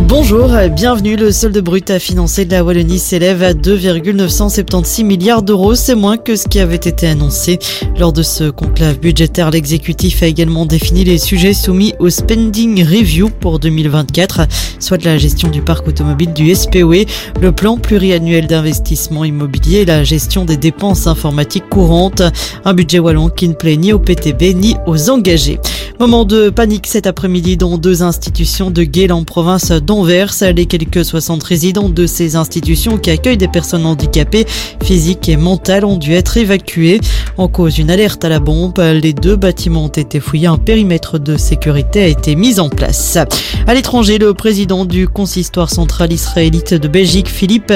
Bonjour, bienvenue. Le solde brut à financer de la Wallonie s'élève à 2,976 milliards d'euros. C'est moins que ce qui avait été annoncé. Lors de ce conclave budgétaire, l'exécutif a également défini les sujets soumis au spending review pour 2024, soit la gestion du parc automobile du SPOE, le plan pluriannuel d'investissement immobilier et la gestion des dépenses informatiques courantes. Un budget wallon qui ne plaît ni au PTB ni aux engagés. Moment de panique cet après-midi dans deux institutions de Guéle en province d'Anvers. Les quelques 60 résidents de ces institutions qui accueillent des personnes handicapées physiques et mentales ont dû être évacués. En cause d'une alerte à la bombe, les deux bâtiments ont été fouillés. Un périmètre de sécurité a été mis en place. À l'étranger, le président du consistoire central israélite de Belgique, Philippe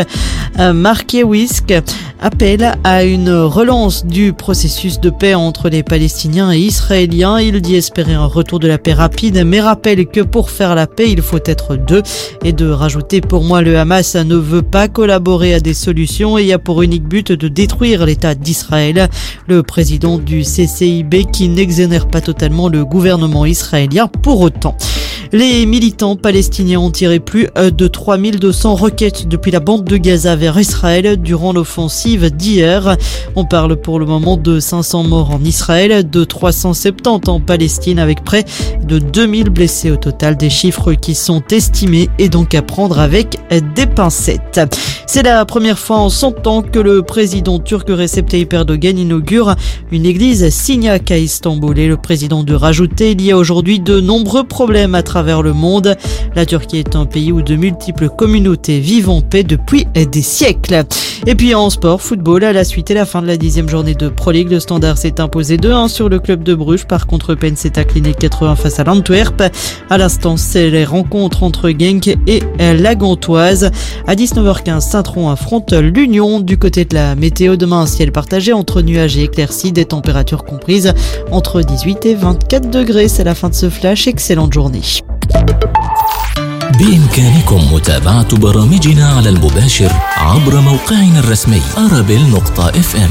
Markiewisk, appelle à une relance du processus de paix entre les Palestiniens et Israéliens. Il dit espérer un retour de la paix rapide, mais rappelle que pour faire la paix, il faut être deux. Et de rajouter, pour moi, le Hamas ne veut pas collaborer à des solutions et a pour unique but de détruire l'État d'Israël. Le président du CCIB qui n'exonère pas totalement le gouvernement israélien pour autant. Les militants palestiniens ont tiré plus de 3200 roquettes depuis la bande de Gaza vers Israël durant l'offensive d'hier. On parle pour le moment de 500 morts en Israël, de 370 en Palestine avec près de 2000 blessés au total, des chiffres qui sont estimés et donc à prendre avec des pincettes. C'est la première fois en 100 ans que le président turc Recep Tayyip Erdogan inaugure une église signac à Istanbul et le président de rajouter il y a aujourd'hui de nombreux problèmes à travers le monde. La Turquie est un pays où de multiples communautés vivent en paix depuis des siècles. Et puis en sport, football, à la suite et la fin de la dixième journée de Pro League, le Standard s'est imposé 2-1 sur le club de Bruges. Par contre, Penn s'est incliné 80 face à l'Antwerp. À l'instant, c'est les rencontres entre Genk et la Gantoise. À 19h15, Saint-Tron affronte l'Union. Du côté de la météo, demain, un ciel partagé entre nuages et éclaircies, des températures comprises entre 18 et 24 degrés. C'est la fin de ce flash. Excellente journée. بإمكانكم متابعة برامجنا على المباشر عبر موقعنا الرسمي أرابيل نقطة إف إم.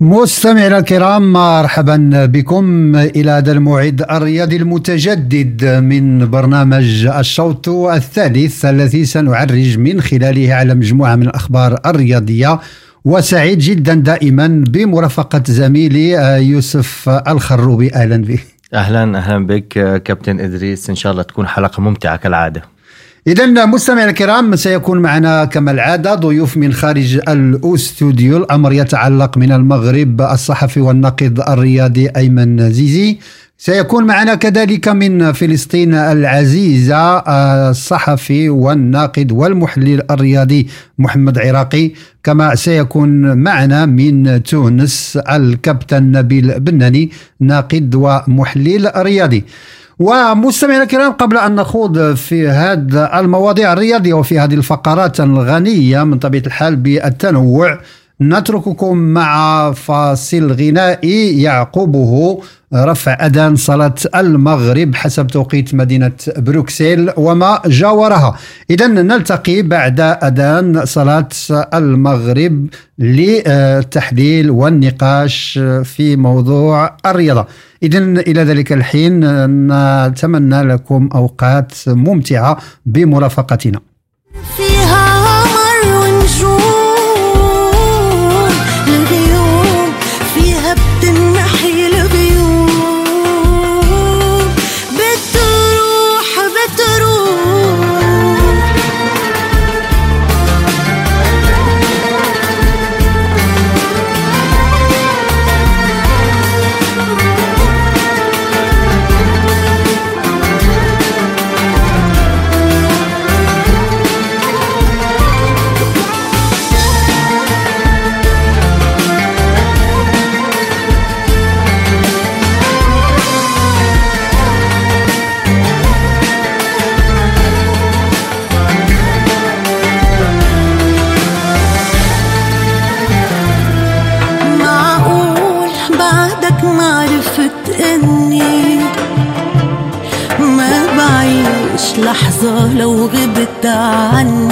مستمعينا الكرام مرحبا بكم إلى هذا الموعد الرياضي المتجدد من برنامج الشوط الثالث الذي سنعرج من خلاله على مجموعة من الأخبار الرياضية وسعيد جدا دائما بمرافقة زميلي يوسف الخروبي. أهلا بك. أهلا أهلا بك كابتن إدريس. إن شاء الله تكون حلقة ممتعة كالعادة. إذا مستمعينا الكرام سيكون معنا كما العادة ضيوف من خارج الأستوديو. الأمر يتعلق من المغرب الصحفي والناقد الرياضي أيمن زيزي. سيكون معنا كذلك من فلسطين العزيزة الصحفي والناقد والمحلل الرياضي محمد عراقي كما سيكون معنا من تونس الكابتن نبيل بناني ناقد ومحلل رياضي. ومستمعينا الكرام قبل أن نخوض في هذه المواضيع الرياضية وفي هذه الفقرات الغنية من طبيعة الحال بالتنوع نترككم مع فاصل غنائي يعقبه رفع أذان صلاة المغرب حسب توقيت مدينة بروكسل وما جاورها. إذا نلتقي بعد أذان صلاة المغرب للتحليل والنقاش في موضوع الرياضة. إذا إلى ذلك الحين نتمنى لكم أوقات ممتعة بمرافقتنا. فيها لحظة لو غبت عني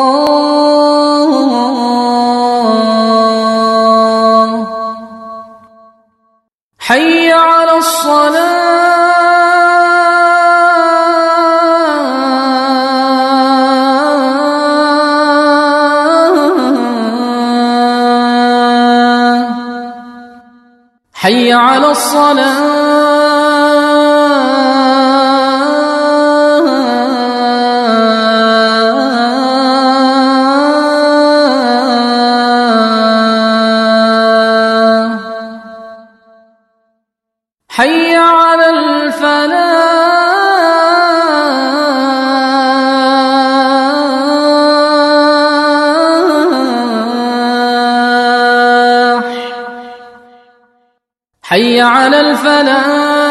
حي على الصلاة. حي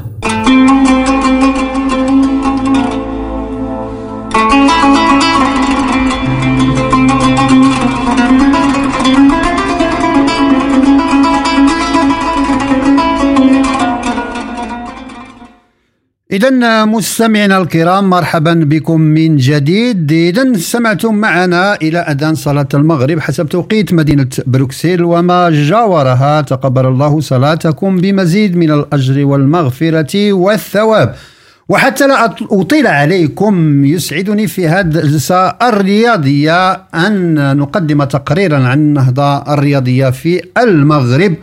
إذا مستمعينا الكرام مرحبا بكم من جديد. إذا سمعتم معنا إلى أذان صلاة المغرب حسب توقيت مدينة بروكسل وما جاورها تقبل الله صلاتكم بمزيد من الأجر والمغفرة والثواب. وحتى لا أط- أطيل عليكم يسعدني في هذه الجلسة الرياضية أن نقدم تقريرا عن النهضة الرياضية في المغرب.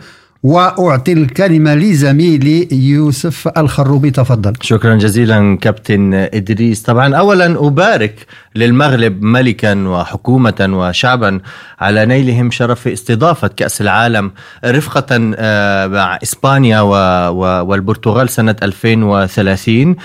وأعطي الكلمة لزميلي يوسف الخروبي. تفضل. شكرا جزيلا كابتن إدريس. طبعا أولا أبارك للمغرب ملكا وحكومة وشعبا على نيلهم شرف استضافة كأس العالم رفقة آه، مع و- والبرتغال سنة 2030 آه،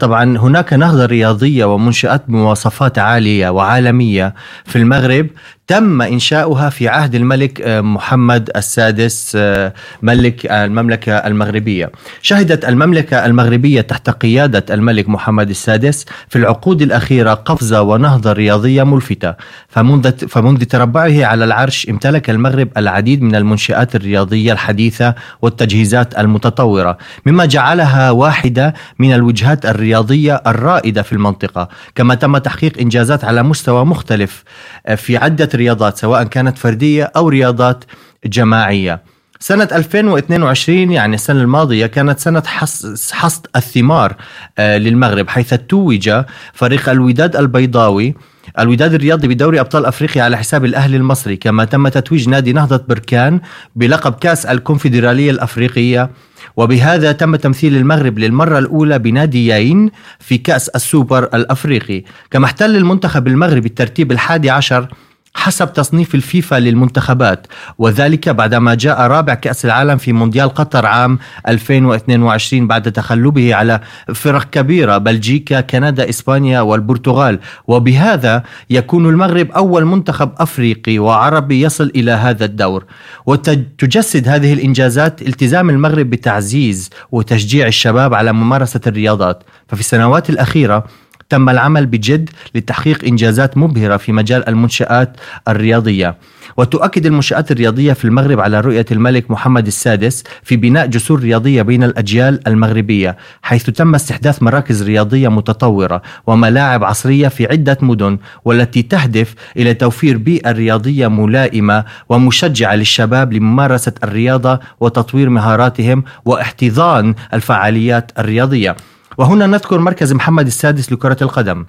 طبعا هناك نهضة رياضية ومنشآت بمواصفات عالية وعالمية في المغرب. تم إنشاؤها في عهد الملك آه، محمد السادس آه، ملك المملكة المغربية. شهدت المملكة المغربية تحت قيادة الملك محمد السادس في العقود الأخيرة قفزة ونهضة رياضية ملفتة. فمنذ, فمنذ تربعه على العرش امتلك المغرب العديد من المنشآت الرياضية الحديثة والتجهيزات المتطورة مما جعلها واحدة من الوجهات الرياضية الرائدة في المنطقة. كما تم تحقيق إنجازات على مستوى مختلف آه، في عدة رياضات سواء كانت فردية أو رياضات جماعية. سنة 2022 يعني السنة الماضية كانت سنة حصد الثمار آه، للمغرب حيث توج فريق الوداد البيضاوي الوداد الرياضي بدوري أبطال أفريقيا على حساب الأهلي المصري. كما تم تتويج نادي نهضة بركان بلقب كأس الكونفدرالية الأفريقية وبهذا تم تمثيل المغرب للمرة الأولى بناديين في كأس السوبر الأفريقي. كما احتل المنتخب المغربي الترتيب الحادي عشر حسب تصنيف الفيفا للمنتخبات وذلك بعدما جاء رابع كأس العالم في مونديال قطر عام 2022 بعد تخلبه على فرق كبيرة بلجيكا كندا إسبانيا والبرتغال. وبهذا يكون المغرب أول منتخب أفريقي وعربي يصل إلى هذا الدور. وتجسد هذه الإنجازات التزام المغرب بتعزيز وتشجيع الشباب على ممارسة الرياضات. ففي السنوات الأخيرة تم العمل بجد لتحقيق إنجازات مبهرة في مجال المنشآت الرياضية. وتؤكد المنشآت الرياضية في المغرب على رؤية الملك محمد السادس في بناء جسور رياضية بين الأجيال المغربية حيث تم استحداث مراكز رياضية متطورة وملاعب عصرية في عدة مدن والتي تهدف إلى توفير بيئة رياضية ملائمة ومشجعة للشباب لممارسة الرياضة وتطوير مهاراتهم واحتضان الفعاليات الرياضية. وهنا نذكر مركز محمد السادس لكرة القدم.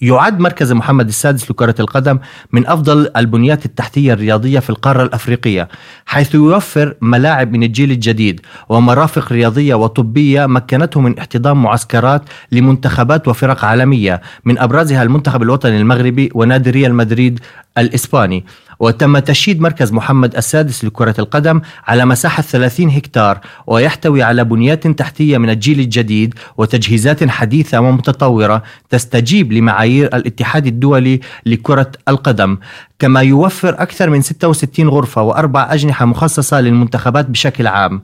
يعد مركز محمد السادس لكرة القدم من أفضل البنيات التحتية الرياضية في القارة الأفريقية حيث يوفر ملاعب من الجيل الجديد ومرافق رياضية وطبية مكنته من احتضان معسكرات لمنتخبات وفرق عالمية من أبرزها المنتخب الوطني المغربي ونادي ريال مدريد الإسباني. وتم تشييد مركز محمد السادس لكرة القدم على مساحة 30 هكتار ويحتوي على بنيات تحتية من الجيل الجديد وتجهيزات حديثة ومتطورة تستجيب لمعايير الاتحاد الدولي لكرة القدم. كما يوفر أكثر من 66 غرفة وأربع أجنحة مخصصة للمنتخبات بشكل عام.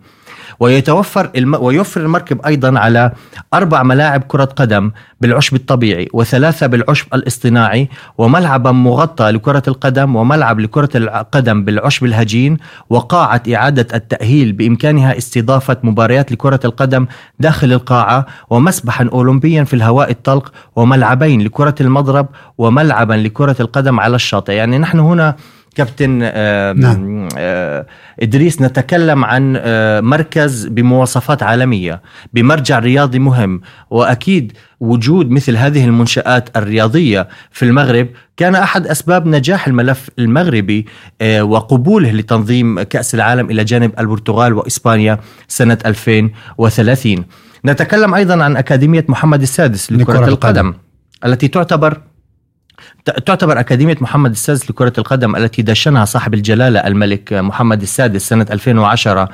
ويتوفر الم... ويوفر المركب أيضا على أربع ملاعب كرة قدم بالعشب الطبيعي وثلاثة بالعشب الاصطناعي وملعبا مغطى لكرة القدم وملعب لكرة القدم بالعشب الهجين وقاعة إعادة التأهيل بإمكانها استضافة مباريات لكرة القدم داخل القاعة ومسبحا أولمبيا في الهواء الطلق وملعبين لكرة المضرب وملعبا لكرة القدم على الشاطئ. يعني نحن هنا كابتن آه نعم. آه إدريس نتكلم عن آه مركز بمواصفات عالمية بمرجع رياضي مهم. وأكيد وجود مثل هذه المنشآت الرياضية في المغرب كان أحد أسباب نجاح الملف المغربي آه وقبوله لتنظيم كأس العالم إلى جانب البرتغال وإسبانيا سنة 2030 نتكلم أيضا عن أكاديمية محمد السادس لكرة القدم, القدم. التي تعتبر تعتبر أكاديمية محمد السادس لكرة القدم التي دشنها صاحب الجلالة الملك محمد السادس سنة 2010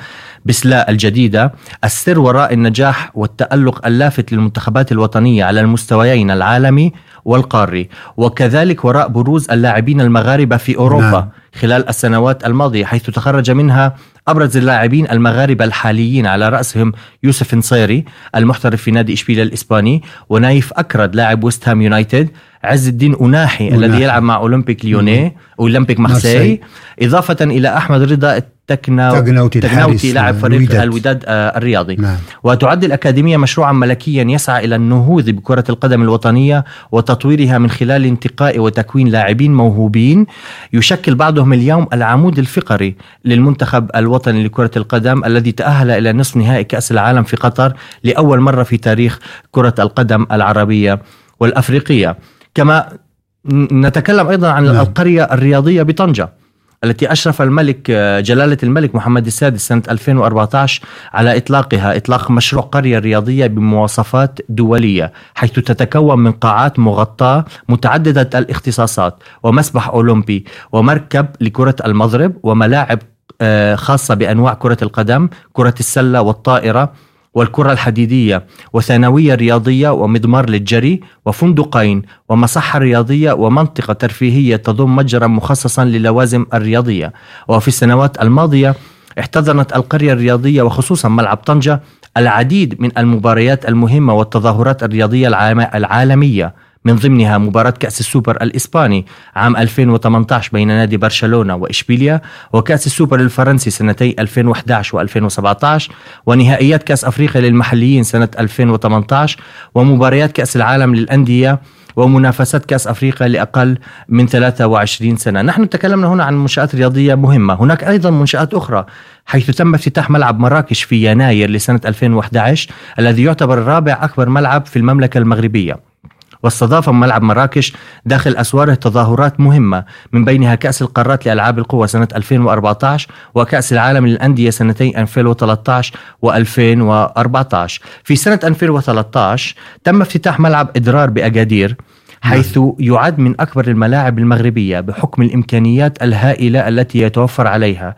بسلاء الجديدة السر وراء النجاح والتألق اللافت للمنتخبات الوطنية على المستويين العالمي والقاري وكذلك وراء بروز اللاعبين المغاربة في أوروبا نعم. خلال السنوات الماضية حيث تخرج منها أبرز اللاعبين المغاربة الحاليين على رأسهم يوسف نصيري المحترف في نادي إشبيلية الإسباني ونايف أكرد لاعب ويست هام يونايتد عز الدين أناحي الذي يلعب مع أولمبيك ليوني أولمبيك مارسي إضافة إلى أحمد رضا التكناو تكناوتي, تكناوتي لاعب فريق الوداد, الوداد آه، الرياضي. نعم. وتعد الأكاديمية مشروعا ملكيا يسعى إلى النهوض بكرة القدم الوطنية وتطويرها من خلال انتقاء وتكوين لاعبين موهوبين. يشكل بعضهم اليوم العمود الفقري للمنتخب الوطني لكرة القدم الذي تأهل إلى نصف نهائي كأس العالم في قطر لأول مرة في تاريخ كرة القدم العربية والأفريقية. كما نتكلم أيضا عن نعم. القرية الرياضية بطنجة التي أشرف الملك جلالة الملك محمد السادس سنة 2014 على إطلاقها إطلاق مشروع قرية رياضية بمواصفات دولية حيث تتكون من قاعات مغطاة متعددة الاختصاصات ومسبح أولمبي ومركب لكرة المضرب وملاعب آه، خاصة بأنواع كرة القدم كرة السلة والطائرة والكرة الحديدية وثانوية رياضية ومضمار للجري وفندقين ومصحة رياضية ومنطقة ترفيهية تضم متجرا مخصصا للوازم الرياضية. وفي السنوات الماضية احتضنت القرية الرياضية وخصوصا ملعب طنجة العديد من المباريات المهمة والتظاهرات الرياضية العالمية. من ضمنها مباراة كأس السوبر الإسباني عام 2018 بين نادي برشلونة وإشبيليا وكأس السوبر الفرنسي سنتي 2011 و2017 ونهائيات كأس أفريقيا للمحليين سنة 2018 ومباريات كأس العالم للأندية ومنافسات كأس أفريقيا لأقل من 23 سنة. نحن تكلمنا هنا عن منشآت رياضية مهمة. هناك أيضا منشآت أخرى حيث تم افتتاح ملعب مراكش في يناير لسنة 2011 الذي يعتبر رابع أكبر ملعب في المملكة المغربية. واستضاف ملعب مراكش داخل أسواره تظاهرات مهمة من بينها كأس القارات لألعاب القوى سنة 2014 وكأس العالم للأندية سنتين 2013 و2014 في سنة 2013 تم افتتاح ملعب إدرار بأكادير حيث يعد من أكبر الملاعب المغربية بحكم الإمكانيات الهائلة التي يتوفر عليها.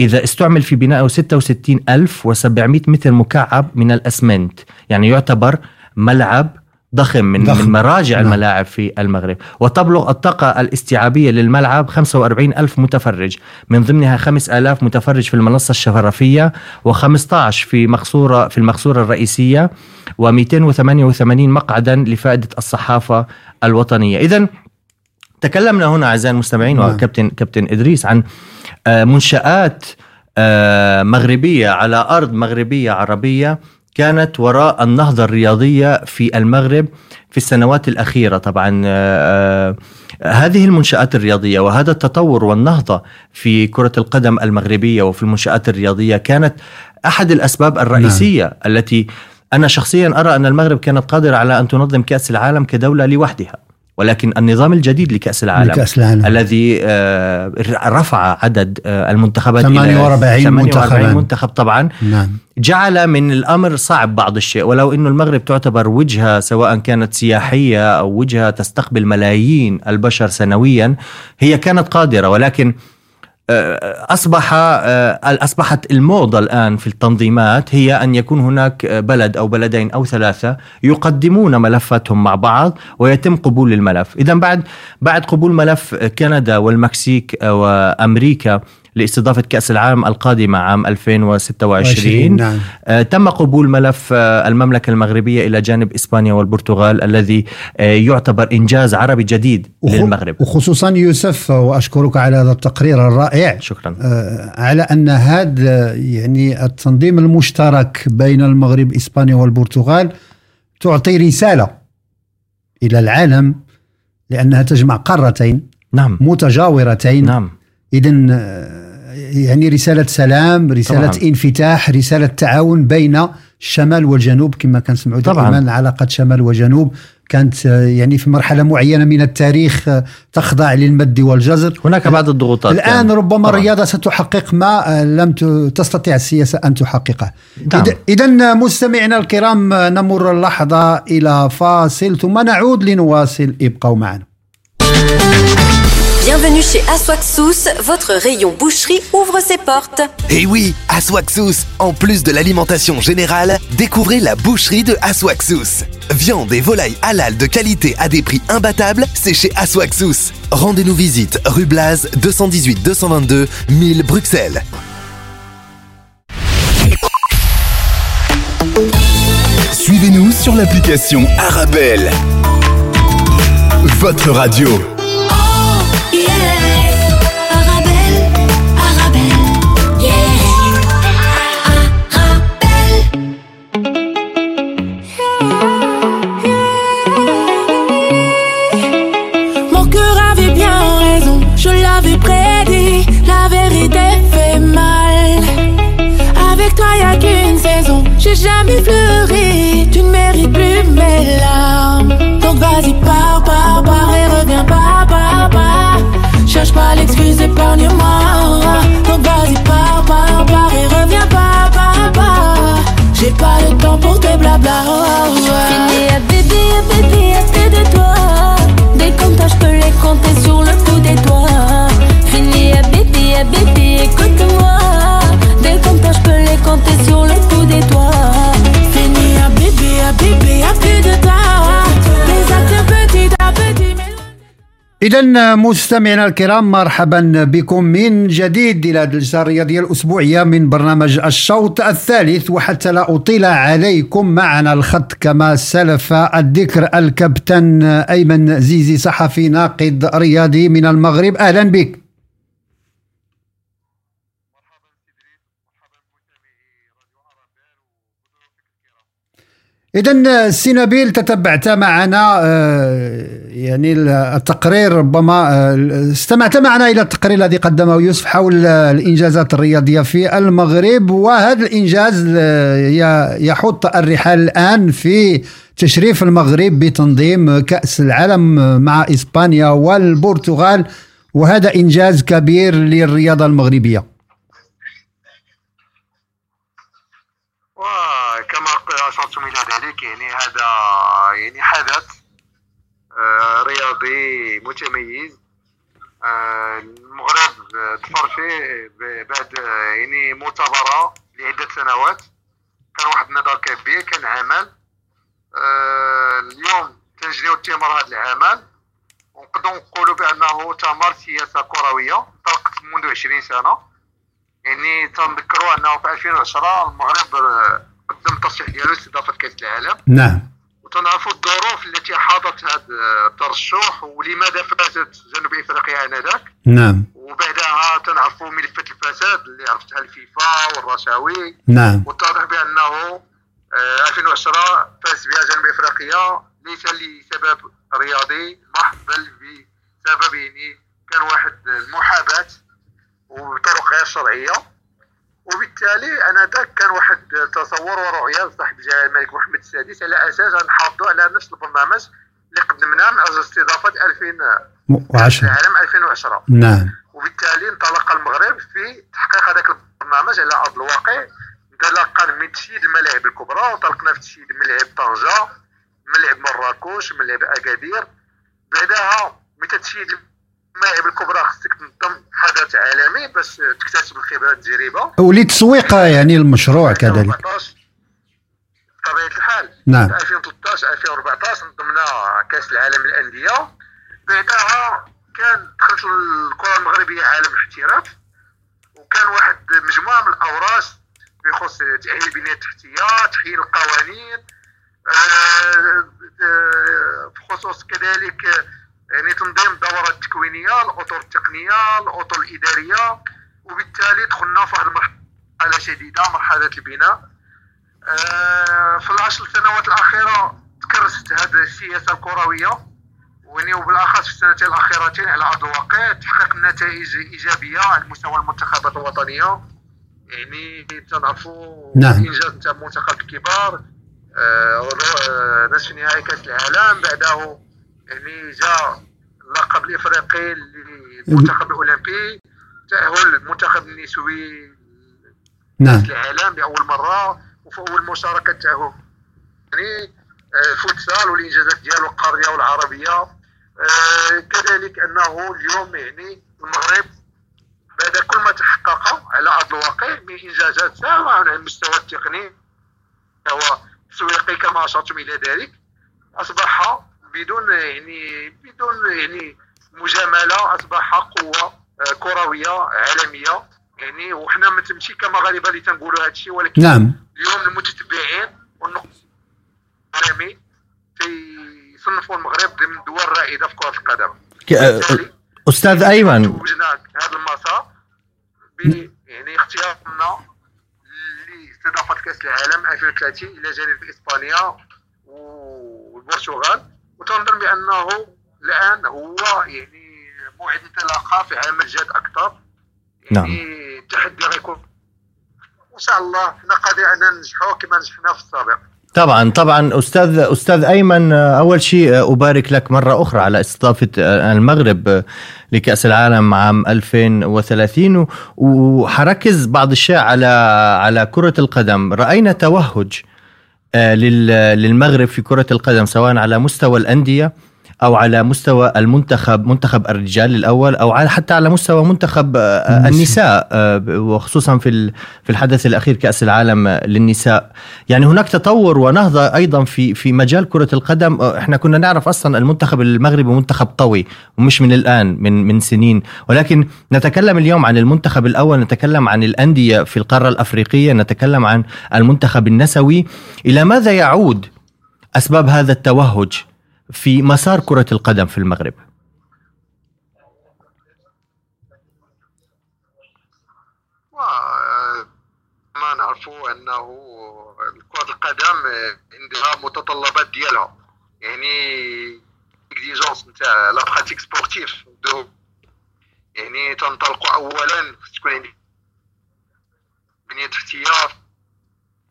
إذا استعمل في بنائه 66700 متر مكعب من الأسمنت يعني يعتبر ملعب ضخم من, ضخم. من مراجع نعم. الملاعب في المغرب وتبلغ الطاقة الاستيعابية للملعب 45 ألف متفرج من ضمنها 5000 متفرج في المنصة الشفرفية و15 في مقصورة في المقصورة الرئيسية و288 مقعدا لفائدة الصحافة الوطنية إذا تكلمنا هنا أعزائي المستمعين نعم. وكابتن كابتن إدريس عن آه، منشآت آه، مغربية على أرض مغربية عربية كانت وراء النهضة الرياضية في المغرب في السنوات الأخيرة طبعا آه، آه، هذه المنشآت الرياضية وهذا التطور والنهضة في كرة القدم المغربية وفي المنشآت الرياضية كانت أحد الأسباب الرئيسية نعم. التي أنا شخصيا أرى أن المغرب كانت قادرة على أن تنظم كأس العالم كدولة لوحدها ولكن النظام الجديد لكأس العالم لكأس العالم. الذي آه، رفع عدد آه، المنتخبات إلى 48 48 منتخباً. منتخب طبعا نعم جعل من الأمر صعب بعض الشيء ولو إنه المغرب تعتبر وجهة سواء كانت سياحية أو وجهة تستقبل ملايين البشر سنويا هي كانت قادرة ولكن أصبح آه، أصبحت الموضة الآن في التنظيمات هي أن يكون هناك بلد أو بلدين أو ثلاثة يقدمون ملفاتهم مع بعض ويتم قبول الملف. اذا بعد بعد قبول ملف كندا والمكسيك وأمريكا لاستضافة كأس العالم القادمة عام 2026 نعم. آه، تم قبول ملف آه، المملكة المغربية إلى جانب إسبانيا والبرتغال الذي آه، يعتبر إنجاز عربي جديد وخ- للمغرب. وخصوصا يوسف وأشكرك على هذا التقرير الرائع. شكرا. على أن هذا يعني التنظيم المشترك بين المغرب إسبانيا والبرتغال تعطي رسالة إلى العالم لأنها تجمع قارتين نعم. متجاورتين. نعم. اذا يعني رسالة سلام رسالة طبعاً. انفتاح رسالة تعاون بين الشمال والجنوب كما كنسمعوا طبعاً. دائما علاقة شمال وجنوب كانت آه، يعني في مرحلة معينة من التاريخ آه، تخضع للمد والجزر هناك بعض الضغوطات الآن كان. ربما طبعاً. الرياضة ستحقق ما آه، لم ت- تستطيع السياسة أن تحققه نعم. اذا مستمعينا الكرام نمر اللحظة إلى فاصل ثم نعود لنواصل ابقوا معنا Bienvenue chez Aswaxous, votre rayon boucherie ouvre ses portes. Et oui, Aswaxous, en plus de l'alimentation générale, découvrez la boucherie de Aswaxous. Viande et volaille halal de qualité à des prix imbattables, c'est chez Aswaxous. Rendez-nous visite rue Blaz 218 222 1000 Bruxelles. Suivez-nous sur l'application Arabelle. Votre radio. J'ai jamais pleuré, tu ne mérites plus mes larmes. Donc vas-y, pars, pars, pars et reviens pas, pars, pars. Cherche pas l'excuse, épargne-moi. Donc vas-y, pars, pars, pars et reviens pas, pars, pars. J'ai pas le temps pour tes blabla. Oh, oh, oh. Fini à bébé, à bébé, à de toi. Des comptes, je peux les compter sur le bout des doigts. Fini à bébé, à bébé, écoute-moi. Des comptes, je peux les compter sur le bout إذا مستمعينا الكرام مرحبا بكم من جديد إلى الجلسة الرياضية الأسبوعية من برنامج الشوط الثالث وحتى لا أطيل عليكم معنا الخط كما سلف الذكر الكابتن أيمن زيزي صحفي ناقد رياضي من المغرب. أهلا بك. إذا سينابيل تتبعت معنا آه، يعني التقرير ربما آه، استمعت معنا إلى التقرير الذي قدمه يوسف حول الإنجازات الرياضية في المغرب وهذا الإنجاز آه، يحط الرحال الآن في تشريف المغرب بتنظيم كأس العالم مع إسبانيا والبرتغال وهذا إنجاز كبير للرياضة المغربية. أشرتم إلى ذلك يعني هذا يعني حدث رياضي متميز. آه، المغرب تفر فيه بعد يعني مؤتمرة لعدة سنوات. كان واحد النضال كبير كان عمل. آه، اليوم تنجنيو الثمار هذا العمل. ونقدروا نقولوا بأنه ثمر سياسة كروية انطلقت منذ 20 سنة. يعني تنذكروا أنه في 2010 المغرب قدم الترشيح ديالو لاستضافة كأس العالم. نعم. وتنعرفوا الظروف التي حاضت هذا الترشح ولماذا فازت جنوب إفريقيا آنذاك. نعم. وبعدها تنعرفوا ملفات الفساد اللي عرفتها الفيفا والرشاوي. نعم. واتضح بأنه 2010 آه، فاز بها جنوب إفريقيا. ليس لسبب رياضي محض بل بسبب يعني كان واحد المحاباة وبطرق غير شرعية. وبالتالي أنا ذاك كان واحد تصور ورؤية صاحب جلاله الملك محمد السادس على أساس نحافظوا على نفس البرنامج اللي قدمناه من أجل استضافة 2010 العالم 2010 نعم. وبالتالي انطلق المغرب في تحقيق هذاك البرنامج على أرض الواقع. انطلاقا من تشييد الملاعب الكبرى وانطلقنا في تشييد ملاعب طنجة ملاعب مراكش ملاعب أكادير. بعدها متى تشييد الملاعب الكبرى خصك تنظم حدث عالمي باش تكتسب الخبرة التجربه ولتسويق يعني المشروع كذلك. بطبيعة الحال. نعم. 2013 2014 نظمنا كأس العالم للأندية. بعدها كان دخلت الكرة المغربية عالم الاحتراف. وكان واحد مجموعة من الاوراق بخصوص تأهيل البنية التحتية تحيين القوانين آه، آه، بخصوص كذلك يعني تنظيم الدورات التكوينيه الأطر التقنية الأطر الإدارية وبالتالي دخلنا في هذه المرحلة شديدة مرحلة البناء آه في العشر سنوات الأخيرة تكرست هذه السياسة الكروية ويعني وبالأخص في السنتين الأخيرتين على أرض الواقع تحقيق نتائج إيجابية على مستوى المنتخبات الوطنية يعني تنعرفوا نعم. إنجاز نتاع المنتخب الكبار آه نصف نهائي كأس العالم بعده يعني جاء اللقب الافريقي للمنتخب الاولمبي تاهل المنتخب النسوي نعم. العالم لأول مرة وفي أول مشاركة تاهل يعني آه، فوتسال والإنجازات ديالو القارية والعربية. آه، كذلك أنه اليوم يعني المغرب بعد كل ما تحقق على أرض الواقع من انجازات سواء على المستوى التقني هو التسويقي كما أشرتم إلى ذلك أصبح بدون يعني بدون يعني مجاملة أصبح قوة آه، كروية عالمية. يعني وحنا ما تمشي كمغاربه اللي تنقولوا هذا الشيء ولكن نعم. اليوم المتتبعين والنقد العالمي تيصنفوا المغرب ضمن الدول الرائده في كرة القدم. ك- أستاذ أيمن. توجنا هذا المسار يعني اختيارنا لاستضافة كأس العالم 2030 إلى جانب إسبانيا والبرتغال. وتنظن بأنه الآن هو يعني موعد انطلاقة في عمل جاد أكثر. يعني التحدي غيكون إن شاء الله حنا قادرين أن ننجحوا كما نجحنا في السابق. طبعا طبعا. أستاذ أستاذ أيمن أول شيء أبارك لك مرة أخرى على استضافة المغرب لكأس العالم عام 2030 و- وحركز بعض الشيء على على كرة القدم. رأينا توهج للمغرب في كرة القدم سواء على مستوى الأندية أو على مستوى المنتخب منتخب الرجال الأول أو على حتى على مستوى منتخب آه، النساء آه، وخصوصا في في الحدث الأخير كأس العالم للنساء. يعني هناك تطور ونهضة أيضا في في مجال كرة القدم. آه، إحنا كنا نعرف أصلا المنتخب المغربي منتخب قوي ومش من الآن من من سنين. ولكن نتكلم اليوم عن المنتخب الأول نتكلم عن الأندية في القارة الأفريقية نتكلم عن المنتخب النسوي. إلى ماذا يعود أسباب هذا التوهج؟ في مسار كرة القدم في المغرب. ما نعرفوا أنه كرة القدم عندها متطلبات ديالها. يعني exigences نتاع la pratique sportive دو يعني تنطلقوا اولا تكون عندك بنية تحتية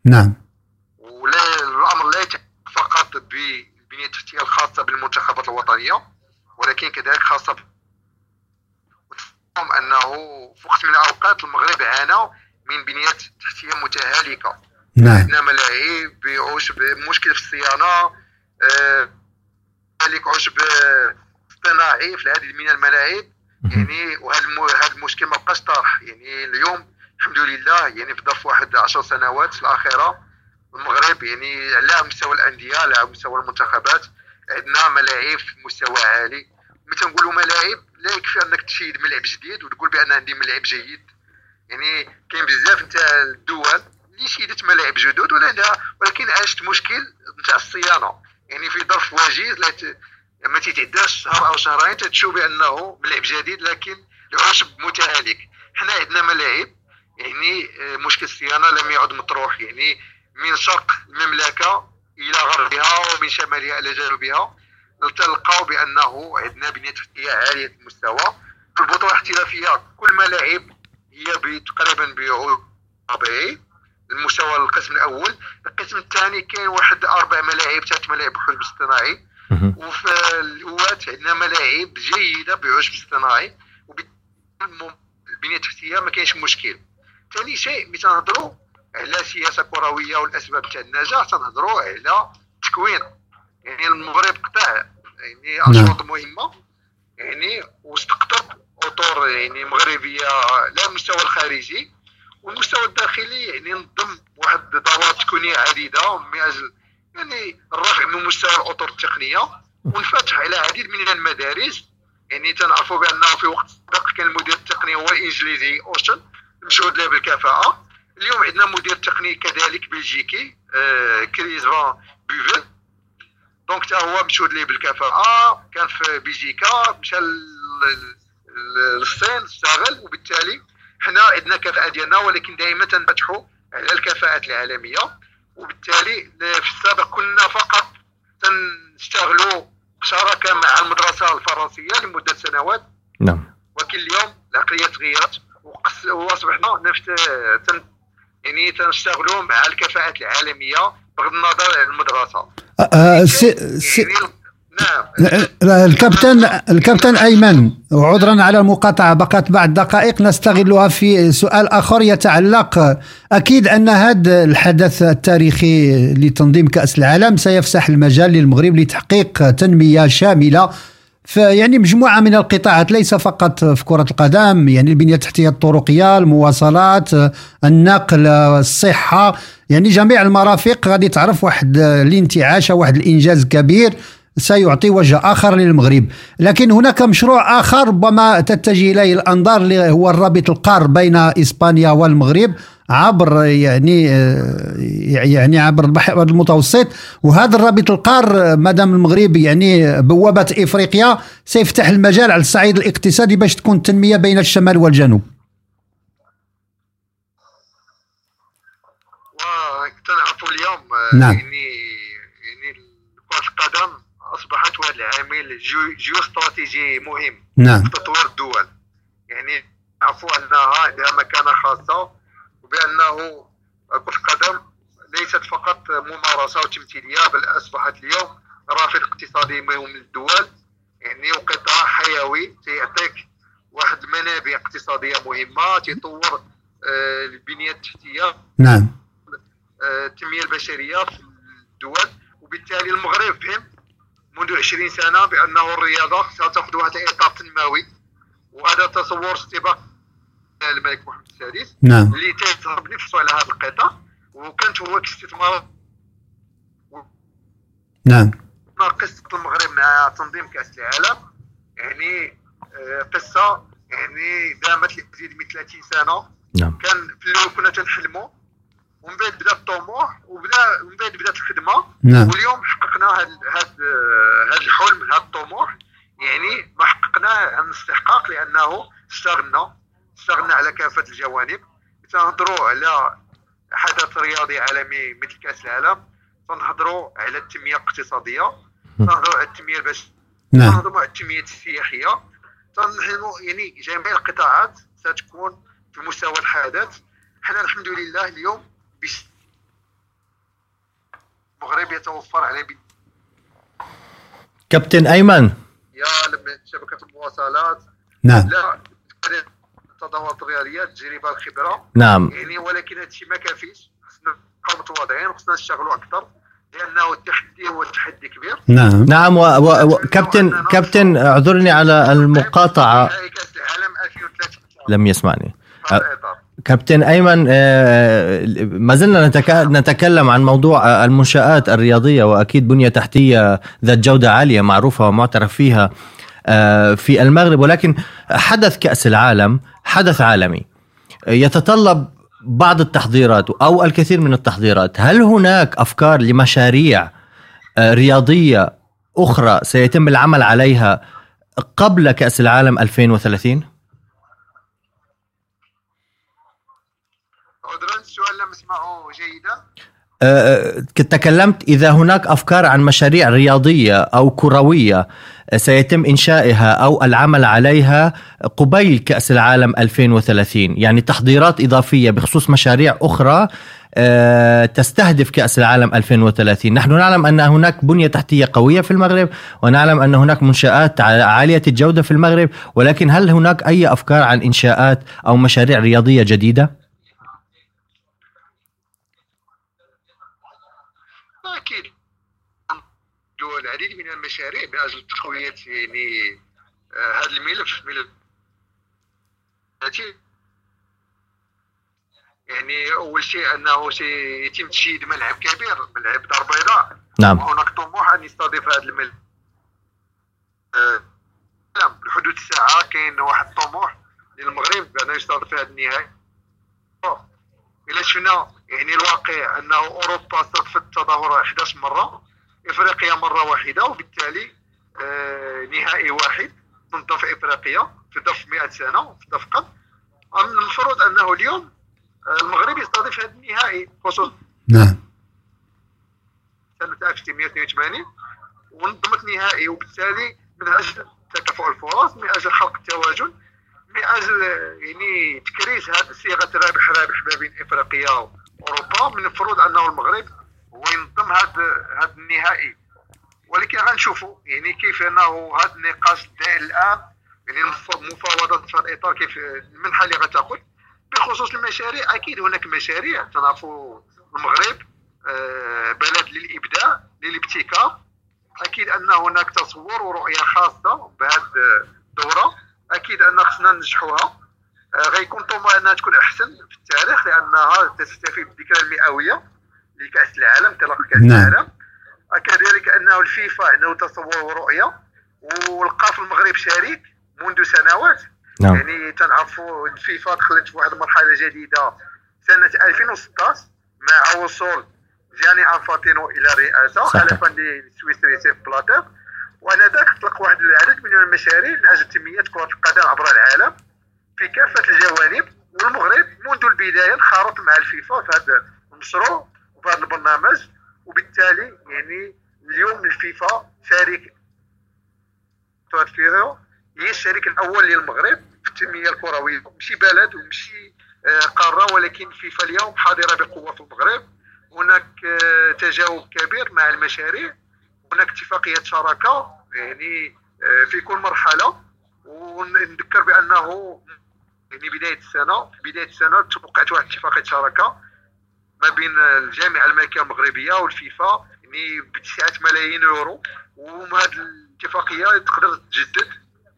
نعم. ولا الأمر لا يتعلق فقط بالبنية التحتية الخاصة بالمنتخبات الوطنية ولكن كذلك خاصة ب- وتفهم أنه في وقت من الأوقات المغرب عانى من بنيات تحتية متهالكة. نعم. عندنا ملاعب بعشب مشكل في الصيانة آه، كذلك عشب اصطناعي في العديد من الملاعب يعني وهذا الم- هذا المشكل ما بقاش طرح يعني اليوم الحمد لله يعني في ظرف واحد عشر سنوات الأخيرة المغرب يعني على مستوى الأندية على مستوى المنتخبات. عندنا ملاعب في مستوى عالي. ملي تنقولوا ملاعب لا يكفي أنك تشيد ملعب جديد وتقول بأن عندي ملعب جيد. يعني كاين بزاف نتاع الدول اللي شيدت ملاعب جدد ولا لا ولكن عاشت مشكل نتاع الصيانة. يعني في ظرف وجيز. ما تيتعداش شهر أو شهرين تتشوف بأنه ملعب جديد لكن العشب متهالك حنا عندنا ملاعب يعني آه، مشكل الصيانة لم يعد مطروح. يعني من شرق المملكة إلى غربها ومن شمالها إلى جنوبها. نتلقاو بأنه عندنا بنية تحتيه عالية المستوى. في البطولة الاحترافية كل ملاعب هي تقريبا بعود طبيعي. المستوى القسم الأول. القسم الثاني كاين واحد أربع ملاعب ثلاث ملاعب بحجم اصطناعي. وفي الهوات عندنا ملاعب جيدة بعشب اصطناعي. وبالتالي البنيه التحتيه ما كاينش مشكل. ثاني شيء ملي تنهضروا على سياسة كروية والاسباب تاع النجاح تنهضروا على تكوين. يعني المغرب قطع يعني أشواط مهمة يعني واستقطب أطر يعني مغربية لا المستوى الخارجي والمستوى الداخلي يعني نظم واحد دورات تكوينيه عديدة من أجل يعني الرفع من مستوى الأطر التقنية. والفتح على عديد من المدارس. يعني تنعرفوا بأنه في وقت سابق كان المدير التقني هو الإنجليزي أوشن مشهود له بالكفاءة. اليوم عندنا مدير تقني كذلك بلجيكي آه كريس فان بوفل دونك حتى هو مشهود ليه بالكفاءه كان في بلجيكا مشى للصين اشتغل وبالتالي حنا عندنا كفاءه ديالنا ولكن دائما تنفتحوا على الكفاءات العالميه وبالتالي في السابق كنا فقط تنشتغلوا شراكه مع المدرسة الفرنسيه لمده سنوات نعم ولكن اليوم العقليه تغيرت واصبحنا تن يعني تنشتغلوا مع الكفاءات العالمية بغض النظر عن المدرسة. آه، si si نعم. لا، الكابتن الكابتن أيمن وعذرا على المقاطعة بقت بعض دقائق نستغلها في سؤال آخر يتعلق. أكيد أن هذا الحدث التاريخي لتنظيم كأس العالم سيفسح المجال للمغرب لتحقيق تنمية شاملة فيعني مجموعة من القطاعات ليس فقط في كرة القدم يعني البنية التحتية الطرقية المواصلات النقل الصحة يعني جميع المرافق. غادي تعرف واحد الانتعاش واحد الإنجاز كبير سيعطي وجه آخر للمغرب. لكن هناك مشروع آخر ربما تتجه إليه الأنظار اللي هو الرابط القار بين إسبانيا والمغرب. عبر يعني آه، يعني عبر البحر المتوسط وهذا الرابط القار مادام المغرب يعني بوابه إفريقيا سيفتح المجال على الصعيد الاقتصادي باش تكون التنمية بين الشمال والجنوب اليوم آه، نعم. يعني يعني كره القدم أصبحت واحد العامل جيو, استراتيجي مهم نعم. في تطوير الدول يعني نعرفوا انها عندها مكانه خاصة وبأنه كره القدم ليست فقط ممارسة وتمثيلية بل أصبحت اليوم رافد اقتصادي مهم للدول يعني وقطاع حيوي تيعطيك واحد المنابع اقتصادية مهمة تطور آه، البنية التحتية نعم. آه، التنميه البشرية في الدول. وبالتالي المغرب فهم منذ 20 سنة بأنه الرياضة ستأخذ واحد الاطار تنموي وهذا تصور استباق الملك محمد السادس نعم. اللي تيظهر بنفسه على هذا القطاع وكانت هو كاستثمار نعم. قصة المغرب مع تنظيم كأس العالم يعني آه، قصة يعني دامت لتزيد من 30 سنة. نعم. كان في الأول كنا تنحلموا ومن بعد بدا الطموح وبدا من بعد بدات الخدمة. نعم. واليوم حققنا هذا هذا هذا الحلم هذا الطموح. يعني ما حققناه عن استحقاق لأنه اشتغلنا اشتغلنا على كافة الجوانب. تنهضروا على حدث رياضي عالمي مثل كأس العالم. تنهضروا على التنمية الاقتصادية. تنهضروا على التنمية البشرية. نعم. تنهضروا على التنمية السياحية. تنحلموا يعني جميع القطاعات ستكون في مستوى الحدث حنا الحمد لله اليوم بش المغرب يتوفر على بي- كابتن أيمن. يا لما شبكة المواصلات. نعم. لا التدورات الرياضيه التجربه الخبرة. نعم. يعني ولكن هذا الشيء ما كافيش. خصنا نبقاو متواضعين وخصنا نشتغلوا أكثر لأنه التحدي هو تحدي كبير. نعم. نعم و... و... و... كابتن اعذرني على المقاطعة. كاس العالم 2030 لم يسمعني. كابتن أيمن آه، ما زلنا نتك... نتكلم عن موضوع آه، المنشآت الرياضية وأكيد بنية تحتية ذات جودة عالية معروفة ومعترف فيها آه، في المغرب. ولكن حدث كأس العالم حدث عالمي. يتطلب بعض التحضيرات أو الكثير من التحضيرات. هل هناك أفكار لمشاريع آه، رياضية أخرى سيتم العمل عليها قبل كأس العالم 2030 عذرا السؤال لم اسمعه جيدا أه، كنت تكلمت إذا هناك أفكار عن مشاريع رياضية أو كروية أه، سيتم إنشائها أو العمل عليها قبيل كأس العالم 2030 يعني تحضيرات إضافية بخصوص مشاريع أخرى تستهدف كأس العالم 2030 نحن نعلم أن هناك بنية تحتية قوية في المغرب ونعلم أن هناك منشآت عالية الجودة في المغرب ولكن هل هناك أي أفكار عن إنشاءات أو مشاريع رياضية جديدة؟ أكيد دول العديد من المشاريع من أجل تقوية يعني آه، هذا الملف ملف. يعني أول شيء أنه سيتم تشييد ملعب كبير ملعب دار بيضاء. نعم. وهناك طموح أن يستضيف هذا الملعب آه، نعم بحدود الساعة كاين واحد الطموح للمغرب بأنه يستضيف هذا النهائي. إلا شفنا يعني الواقع أنه أوروبا استضافت التظاهره 11 مرة. إفريقيا مرة واحدة وبالتالي آه نهائي واحد في إفريقيا في ظرف 100 سنة في فقط المفروض أنه اليوم آه، المغرب يستضيف هذا النهائي. خصوصا نعم. سنة 1982 ونظمت نهائي وبالتالي من أجل تكافؤ الفرص من أجل خلق التوازن من أجل يعني تكريس هذه صيغه رابح رابح ما بين إفريقيا وأوروبا من المفروض أنه المغرب هو ينظم هذا هذا النهائي. ولكن غنشوفوا يعني كيف أنه هذا النقاش دائر الآن يعني المفاوضات في الإطار كيف المنحه اللي غتأخذ. بخصوص المشاريع أكيد هناك مشاريع. تنعرفوا المغرب آه، بلد للإبداع للابتكار. أكيد أن هناك تصور ورؤية خاصة بهذه الدورة. أكيد أن خصنا ننجحوها. آه، غيكون طموح انها تكون أحسن في التاريخ لأنها تستفيد بالذكرى المئوية. لكاس العالم انطلاق كأس نعم. العالم كذلك أنه الفيفا عنده تصور ورؤية ولقى في المغرب شريك منذ سنوات نعم. يعني تنعرفوا الفيفا دخلت في واحد المرحلة جديدة سنة 2016 مع وصول جاني انفانتينو إلى الرئاسه. خلفا للسويسري سيب بلاتر وأنذاك اطلق واحد العدد من المشاريع من أجل تنمية كرة القدم عبر العالم في كافة الجوانب والمغرب منذ البداية انخرط مع الفيفا في هذا المشروع وفي هذا البرنامج وبالتالي يعني اليوم الفيفا فيها هي الشريك الأول للمغرب في التنمية الكروية. ماشي بلد وماشي آه، قارة ولكن فيفا اليوم حاضرة بقوة في المغرب. هناك آه، تجاوب كبير مع المشاريع هناك اتفاقية شراكة يعني آه، في كل مرحلة. ونذكر بأنه يعني بداية السنة بداية السنة توقعت واحد اتفاقية شراكة. ما بين الجامعة الملكية المغربية والفيفا يعني بتسعة ملايين يورو. وهذه الاتفاقية تقدر تجدد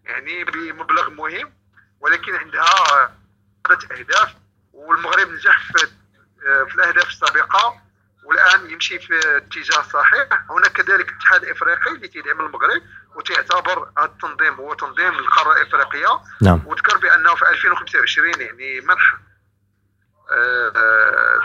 يعني بمبلغ مهم. ولكن عندها ثلاث أهداف والمغرب نجح في في الأهداف السابقة والآن يمشي في اتجاه صحيح. هناك كذلك الاتحاد الإفريقي اللي تدعم المغرب وتعتبر هذا التنظيم هو تنظيم القارة الإفريقية. نعم. وذكر بأنه في 2025 يعني منح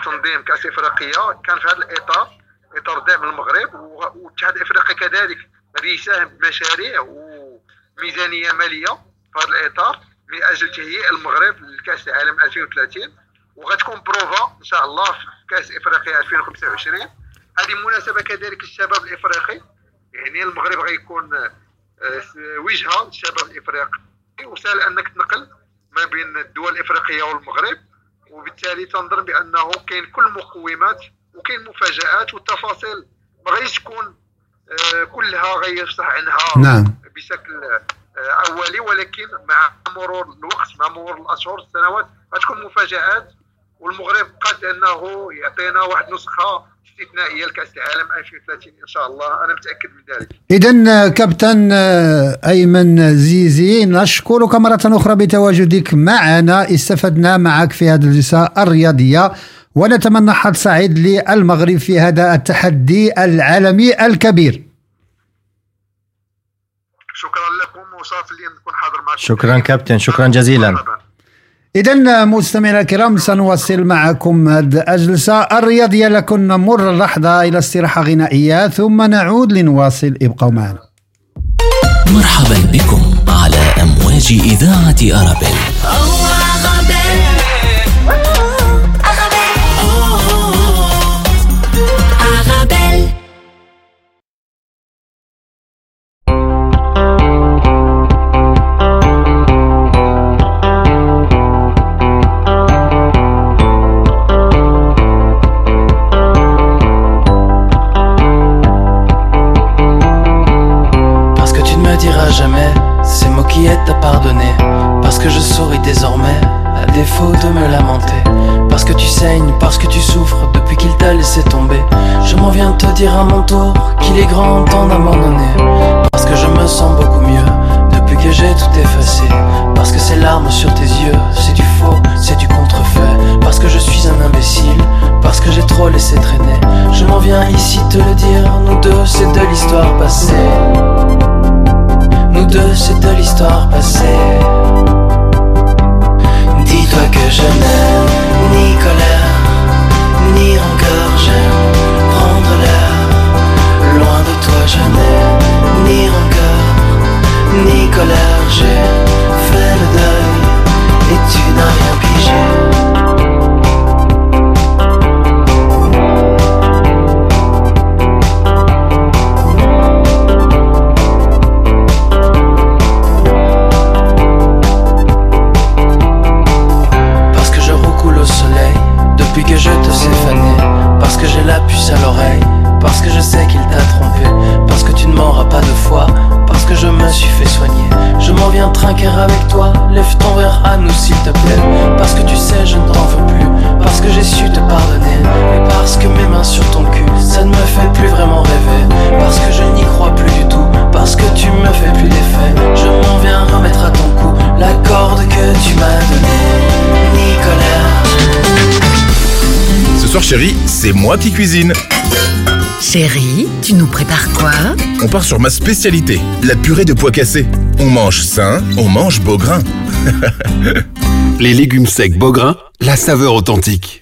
تنظيم كأس إفريقيا. كان في هذا الإطار إطار دعم المغرب والاتحاد الافريقي كذلك غادي يساهم بمشاريع وميزانية مالية في هذا الإطار من أجل تهيئ المغرب لكأس العالم 2030 وغتكون بروفا إن شاء الله في كأس إفريقيا 2025 هذه مناسبة كذلك الشباب الإفريقي. يعني المغرب غيكون آه، وجهة للشباب الإفريقي. وسهل أنك تنقل ما بين الدول الإفريقية والمغرب. وبالتالي تنظر بأنه كاين كل المقومات وكاين مفاجآت والتفاصيل ما غاديش تكون آه، كلها غيفصح عنها نعم. بشكل آه، أولي ولكن مع مرور الوقت مع مرور الأشهر السنوات غتكون مفاجآت والمغرب قد أنه يعطينا واحد نسخه استثنائية لكأس العالم 2030 إن شاء الله. أنا متأكد من ذلك. إذا كابتن آه، أيمن زيزي نشكرك مرة أخرى بتواجدك معنا. استفدنا معك في هذه الجلسة الرياضية ونتمنى حظ سعيد للمغرب في هذا التحدي العالمي الكبير. شكرا لكم وصافي لي نكون حاضر معكم. شكرا كابتن. شكرا جزيلا. إذا مستمعينا الكرام سنواصل معكم هذه الجلسة الرياضية لكن نمر لحظة إلى استراحة غنائية ثم نعود لنواصل. ابقوا معنا. مرحبا بكم على أمواج إذاعة أرابيل. Parce que tu souffres depuis qu'il t'a laissé tomber. Je m'en viens te dire à mon tour qu'il est grand temps d'abandonner. Parce que je me sens beaucoup mieux depuis que j'ai tout effacé. Parce que ces larmes sur tes yeux, c'est du faux, c'est du contrefait. Parce que je suis un imbécile, parce que j'ai trop laissé traîner. Je m'en viens ici te le dire, nous deux, c'est de l'histoire passée. Nous deux, c'est de l'histoire passée. Dis-toi que je n'aime ni Venir en gorge, prendre l'air, loin de toi je n'ai chérie, c'est moi qui cuisine. Chérie, tu nous prépares quoi? On part sur ma spécialité, la purée de pois cassés. On mange sain, on mange beau grain. Les légumes secs Beaugrain, la saveur authentique.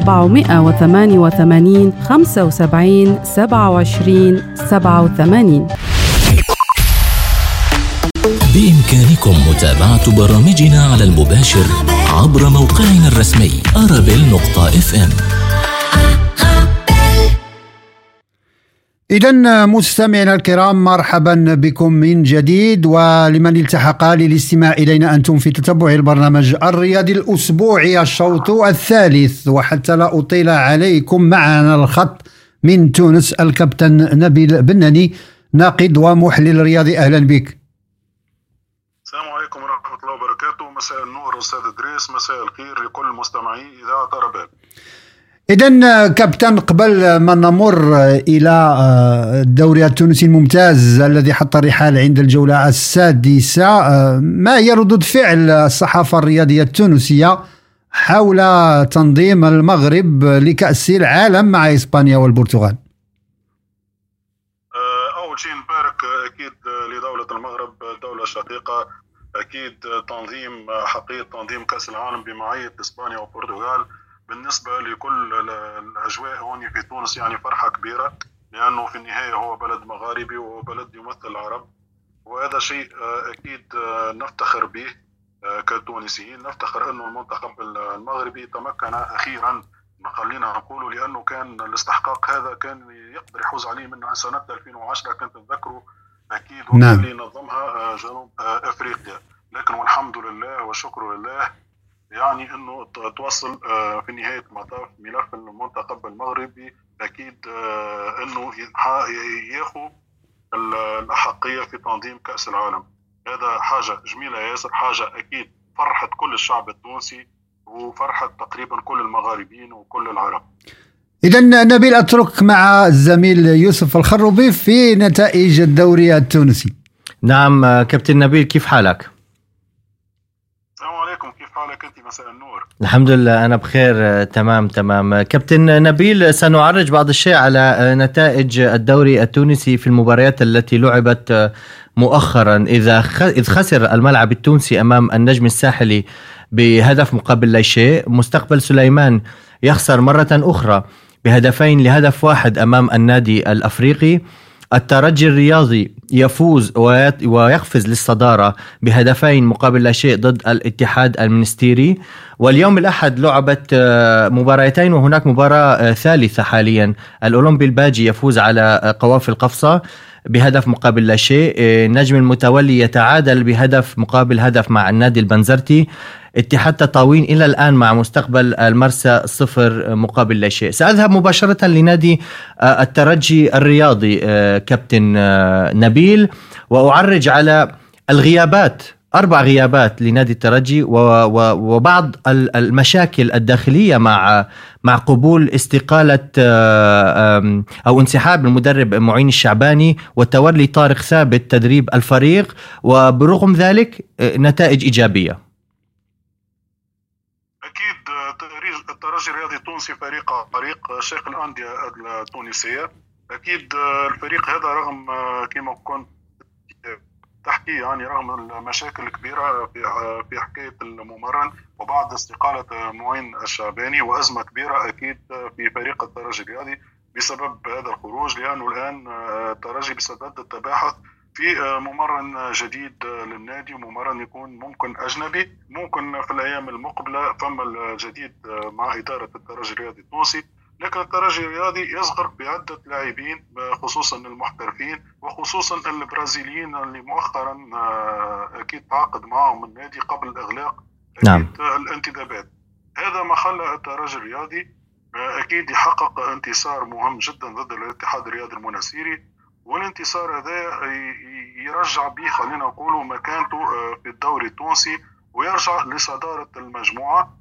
0488 75 27 87 بإمكانكم متابعة برامجنا على المباشر عبر موقعنا الرسمي arabel.fm إذا مستمعينا الكرام مرحبا بكم من جديد ولمن التحق للاستماع إلينا أنتم في تتبع البرنامج الرياضي الأسبوعي الشوط الثالث. وحتى لا أطيل عليكم معنا الخط من تونس الكابتن نبيل بناني ناقد ومحلل رياضي. أهلا بك. السلام عليكم ورحمة الله وبركاته. مساء النور أستاذ إدريس مساء الخير لكل مستمعي إذاعة رباب إذا كابتن قبل ما نمر إلى آه، الدوري التونسي الممتاز الذي حط الرحال عند الجولة السادسة آه، ما هي ردود فعل الصحافة الرياضية التونسية حول تنظيم المغرب لكأس العالم مع إسبانيا والبرتغال؟ آه، أول شيء نبارك أكيد لدولة المغرب دولة شقيقة. أكيد تنظيم حقيقة تنظيم كأس العالم بمعية إسبانيا والبرتغال بالنسبة لكل الأجواء هون في تونس يعني فرحة كبيرة لأنه في النهاية هو بلد مغاربي وهو بلد يمثل العرب وهذا شيء آه، أكيد آه، نفتخر به آه، كتونسيين نفتخر أنه المنتخب المغربي تمكن أخيرا خلينا نقول لأنه كان الاستحقاق هذا كان يقدر يحوز عليه من سنة 2010 كنت تذكروا أكيد نعم. اللي نظمها جنوب أفريقيا لكن والحمد لله والشكر لله يعني إنه توصل آه، في نهاية المطاف ملف المنتخب المغربي. أكيد آه، إنه ياخذ الأحقية في تنظيم كأس العالم. هذا حاجة جميلة ياسر حاجة أكيد فرحت كل الشعب التونسي وفرحت تقريبا كل المغاربين وكل العرب. إذا نبيل أترك مع الزميل يوسف الخروبي في نتائج الدوري التونسي. نعم آه، كابتن نبيل كيف حالك؟ حالك انت مساء النور الحمد لله أنا بخير آه، تمام تمام. آه، كابتن نبيل سنعرج بعض الشيء على آه، نتائج الدوري التونسي في المباريات التي لعبت مؤخرا. إذا إذ خسر الملعب التونسي أمام النجم الساحلي بهدف مقابل لا شيء مستقبل سليمان يخسر مرة أخرى بهدفين لهدف واحد أمام النادي الأفريقي. الترجي الرياضي يفوز ويقفز للصدارة بهدفين مقابل لا شيء ضد الاتحاد المنستيري. واليوم الأحد لعبت آه، مباراتين وهناك مباراة آه، ثالثة حاليا. الأولمبي الباجي يفوز على آه، قوافل قفصة بهدف مقابل لا شيء. نجم المتولي يتعادل بهدف مقابل هدف مع النادي البنزرتي. اتحاد تطاوين إلى الآن مع مستقبل المرسى صفر مقابل لا شيء. سأذهب مباشرة لنادي آه، الترجي الرياضي آه، كابتن آه، نبيل وأعرج على الغيابات أربع غيابات لنادي الترجي وبعض المشاكل الداخلية مع مع قبول استقالة أو انسحاب المدرب معين الشعباني وتولي طارق ثابت تدريب الفريق. وبرغم ذلك نتائج إيجابية. الترجي الرياضي التونسي فريق فريق شيخ الأندية التونسية. أكيد الفريق هذا رغم كما كنت تحكي يعني رغم المشاكل الكبيرة في في حكاية الممرن وبعد استقالة معين الشعباني وأزمة كبيرة أكيد في فريق الترجي الرياضي بسبب هذا الخروج لأنه الآن الترجي بصدد التباحث في آه، ممرن جديد آه، للنادي وممرن يكون ممكن أجنبي. ممكن في الأيام المقبلة فما الجديد آه، مع إدارة الترجي الرياضي التونسي. لكن الترجي الرياضي يصغر بعدة لاعبين خصوصا المحترفين وخصوصا البرازيليين اللي مؤخرا أكيد تعاقد معهم النادي قبل إغلاق نعم. الانتدابات. هذا ما خلى الترجي الرياضي أكيد يحقق انتصار مهم جدا ضد الاتحاد الرياضي المناسيري. والانتصار هذا يرجع به خلينا نقولوا مكانته آه، في الدوري التونسي ويرجع لصدارة المجموعة.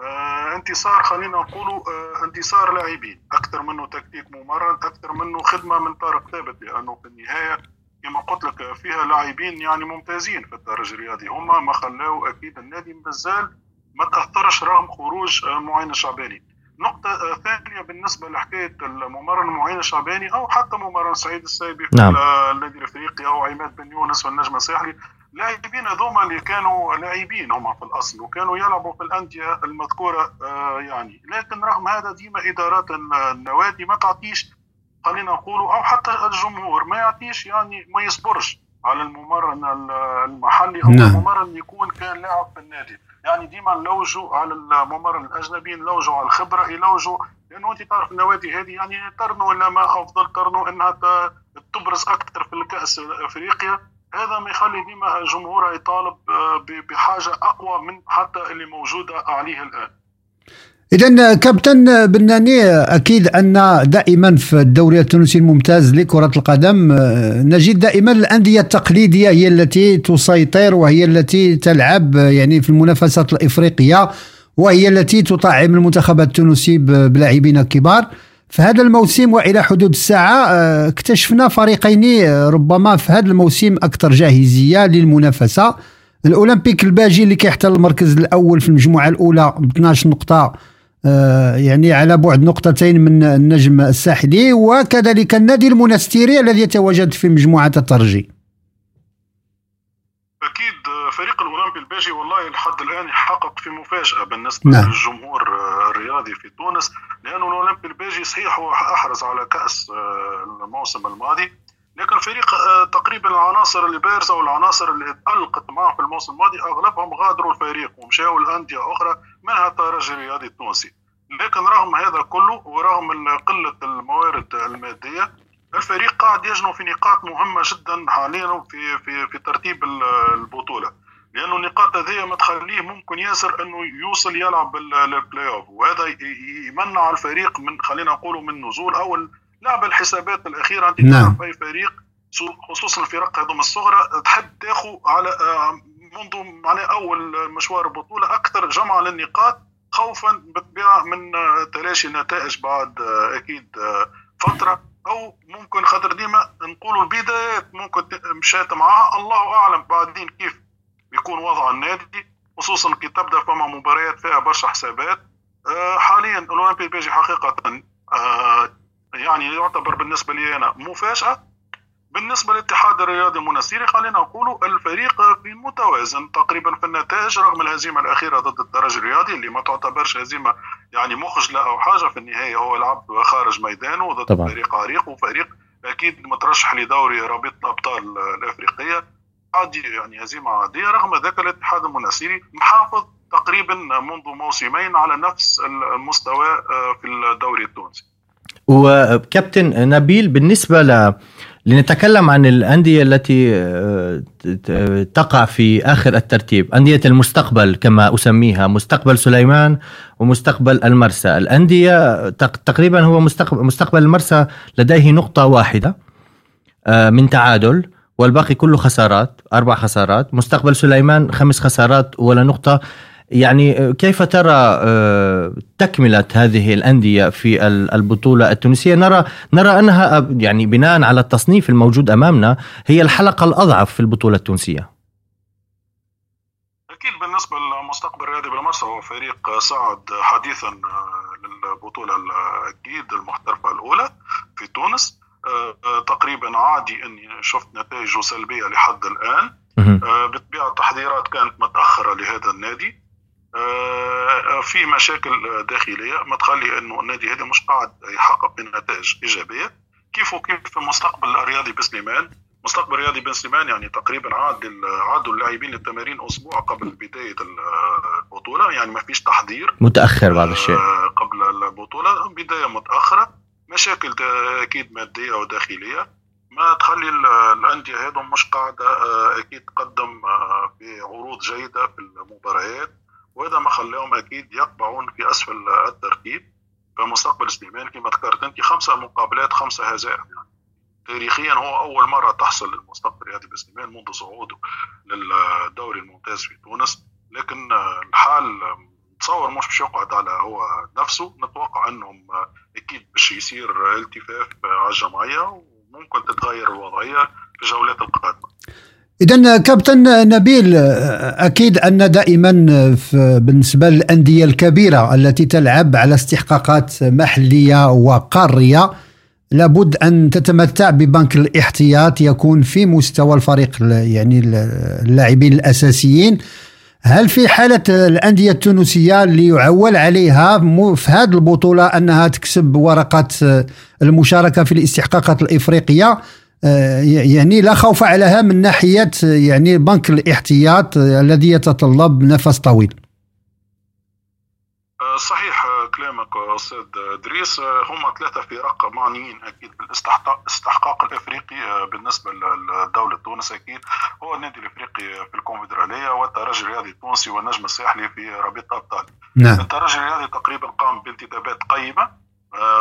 آه، انتصار خلينا نقولوا آه، انتصار لاعبين أكثر منه تكتيك ممرن أكثر منه خدمة من طارق ثابت لأنه في النهاية كما قلت لك فيها لاعبين يعني ممتازين في الدرجة الرياضي هما ما خلاو أكيد النادي مازال ما تأثرش رغم خروج معين الشعباني نقطة ثانية بالنسبة لحكاية الممرن معين الشعباني أو حتى ممرن سعيد السايبي في نعم. النادي الأفريقي أو عماد بن يونس والنجم الساحلي لاعبين هذوما اللي كانوا لاعبين هم في الأصل وكانوا يلعبوا في الأندية المذكورة آه، يعني لكن رغم هذا ديما إدارات النوادي ما تعطيش خلينا نقولوا أو حتى الجمهور ما يعطيش يعني ما يصبرش على الممرن المحلي أو نعم. الممرن يكون كان لاعب في النادي يعني ديما نلوجوا على الممرن الأجنبي نلوجوا على الخبرة يلوجوا لأنه أنت تعرف النوادي هذه يعني ترنوا إلى ما أفضل ترنوا إنها تبرز أكثر في الكأس افريقيا هذا ما يخلي ديما جمهورها يطالب آه، بحاجة أقوى من حتى اللي موجودة عليه الآن. إذا كابتن بناني أكيد أن دائما في الدوري التونسي الممتاز لكرة القدم آه، نجد دائما الأندية التقليدية هي التي تسيطر وهي التي تلعب آه، يعني في المنافسات الإفريقية وهي التي تطعم المنتخب التونسي بلاعبين كبار. في هذا الموسم وإلى حدود الساعة آه، اكتشفنا فريقين ربما في هذا الموسم أكثر جاهزية للمنافسة. الأولمبيك الباجي اللي كيحتل المركز الأول في المجموعة الأولى ب 12 نقطة يعني على بعد نقطتين من النجم الساحلي وكذلك النادي المنستيري الذي يتواجد في مجموعة الترجي أكيد آه، فريق الأولمبي الباجي والله لحد الآن يحقق في مفاجأة بالنسبة نعم. للجمهور آه، الرياضي في تونس لأنه الأولمبي الباجي صحيح هو أحرز على آه، الموسم الماضي لكن الفريق آه، تقريبا العناصر اللي بارزه والعناصر اللي تالقت معه في الموسم الماضي أغلبهم غادروا الفريق ومشاوا لأندية أخرى منها الترجي الرياضي التونسي. لكن رغم هذا كله ورغم قلة الموارد المادية. الفريق قاعد يجنو في نقاط مهمة جدا حاليا في في في ترتيب ال- البطولة. لأنه النقاط هذه ما تخليه ممكن ياسر إنه يوصل يلعب ال- البلاي اوف وهذا يمنع الفريق من خلينا نقولوا من نزول أو لعب الحسابات الأخيرة. أنت نعم. تعرف أي فريق خصوصا الفرق هذوم الصغرى تحب تاخذ على منذ معناه أول مشوار البطولة أكثر جمع للنقاط خوفا بالطبيعة من تلاشي النتائج بعد آه، أكيد آه، فترة. أو ممكن خاطر ديما نقولوا البدايات ممكن مشات معها. الله أعلم بعدين كيف بيكون وضع النادي خصوصا كي تبدأ فما مباريات فيها برشا حسابات. آه، حاليا الاولمبي البيجي حقيقة يعني يعتبر بالنسبة لي أنا مفاجأة. بالنسبة للاتحاد الرياضي المنستيري خلينا نقولوا الفريق في متوازن تقريبا في النتائج رغم الهزيمة الأخيرة ضد الترجي الرياضي اللي ما تعتبرش هزيمة يعني مخجلة أو حاجة في النهاية هو لعب خارج ميدانه ضد طبعاً. فريق عريق وفريق أكيد مترشح لدوري رابطه الأبطال الأفريقية عادي يعني هزيمة عادية رغم ذلك الاتحاد المنستيري محافظ تقريبا منذ موسمين على نفس المستوى آه، في الدوري التونسي وكابتن نبيل بالنسبة ل لنتكلم عن الأندية التي آه، ت- تقع في آخر الترتيب. أندية المستقبل كما أسميها مستقبل سليمان ومستقبل المرسى. الأندية تق- تقريبا هو مستقبل, مستقبل المرسى لديه نقطة واحدة آه، من تعادل والباقي كله خسارات أربع خسارات. مستقبل سليمان خمس خسارات ولا نقطة. يعني آه، كيف ترى آه، تكملة هذه الأندية في ال- البطولة التونسية؟ نرى نرى أنها آه، يعني بناء على التصنيف الموجود أمامنا هي الحلقة الأضعف في البطولة التونسية. أكيد بالنسبة للمستقبل الرياضي بالمرسى هو فريق صعد حديثا للبطولة أكيد المحترفة الأولى في تونس. تقريبا عادي إني شفت نتائجه سلبية لحد الآن. آه، بالطبيعه التحضيرات كانت متأخرة لهذا النادي. في مشاكل داخلية. ما تخلي إنه النادي هذا مش قاعد يحقق نتائج إيجابية. كيف وكيف المستقبل الرياضي بسليمان مستقبل رياضي بن سليمان يعني تقريبا عاد عادوا اللاعبين للتمارين أسبوع قبل بداية ال- البطولة. يعني ما فيش تحضير. متأخر بعض الشيء. آه، قبل البطولة. بداية متأخرة. مشاكل أكيد مادية وداخلية. ما تخلي ال- الأندية هذم مش قاعدة آه، أكيد تقدم آه، بعروض جيدة في المباريات. وهذا ما خلاهم أكيد يقبعون في أسفل الترتيب فمستقبل سليمان كما ذكرت أنت خمسة مقابلات خمسة هزائم. يعني تاريخيا هو أول مرة تحصل للمستقبل الرياضي بسليمان منذ صعوده للدوري الممتاز في تونس. لكن الحال نتصور مش باش يقعد على هو نفسه. نتوقع أنهم أكيد باش يصير التفاف على الجمعية وممكن تتغير الوضعية في الجولات القادمة. إذا كابتن نبيل أكيد أن دائما بالنسبة للأندية الكبيرة التي تلعب على استحقاقات محلية وقارية لابد أن تتمتع ببنك الاحتياط يكون في مستوى الفريق ال- يعني ال- اللاعبين الأساسيين. هل في حالة الأندية التونسية اللي يعول عليها في هذه البطولة أنها تكسب ورقة المشاركة في الاستحقاقات الإفريقية؟ يعني لا خوف عليها من ناحية آه، يعني بنك الاحتياط آه، الذي يتطلب نفس طويل. آه، صحيح آه، كلامك آه، أستاذ ادريس آه، هم ثلاثة فرق معنيين أكيد بالاستحقاق الإفريقي آه، بالنسبة لدوله تونس أكيد. هو النادي الإفريقي في الكونفدرالية والترجي الرياضي التونسي والنجم الساحلي في رابطه ابطال نعم. الترجي الرياضي تقريبا قام بانتدابات قيمة. آه،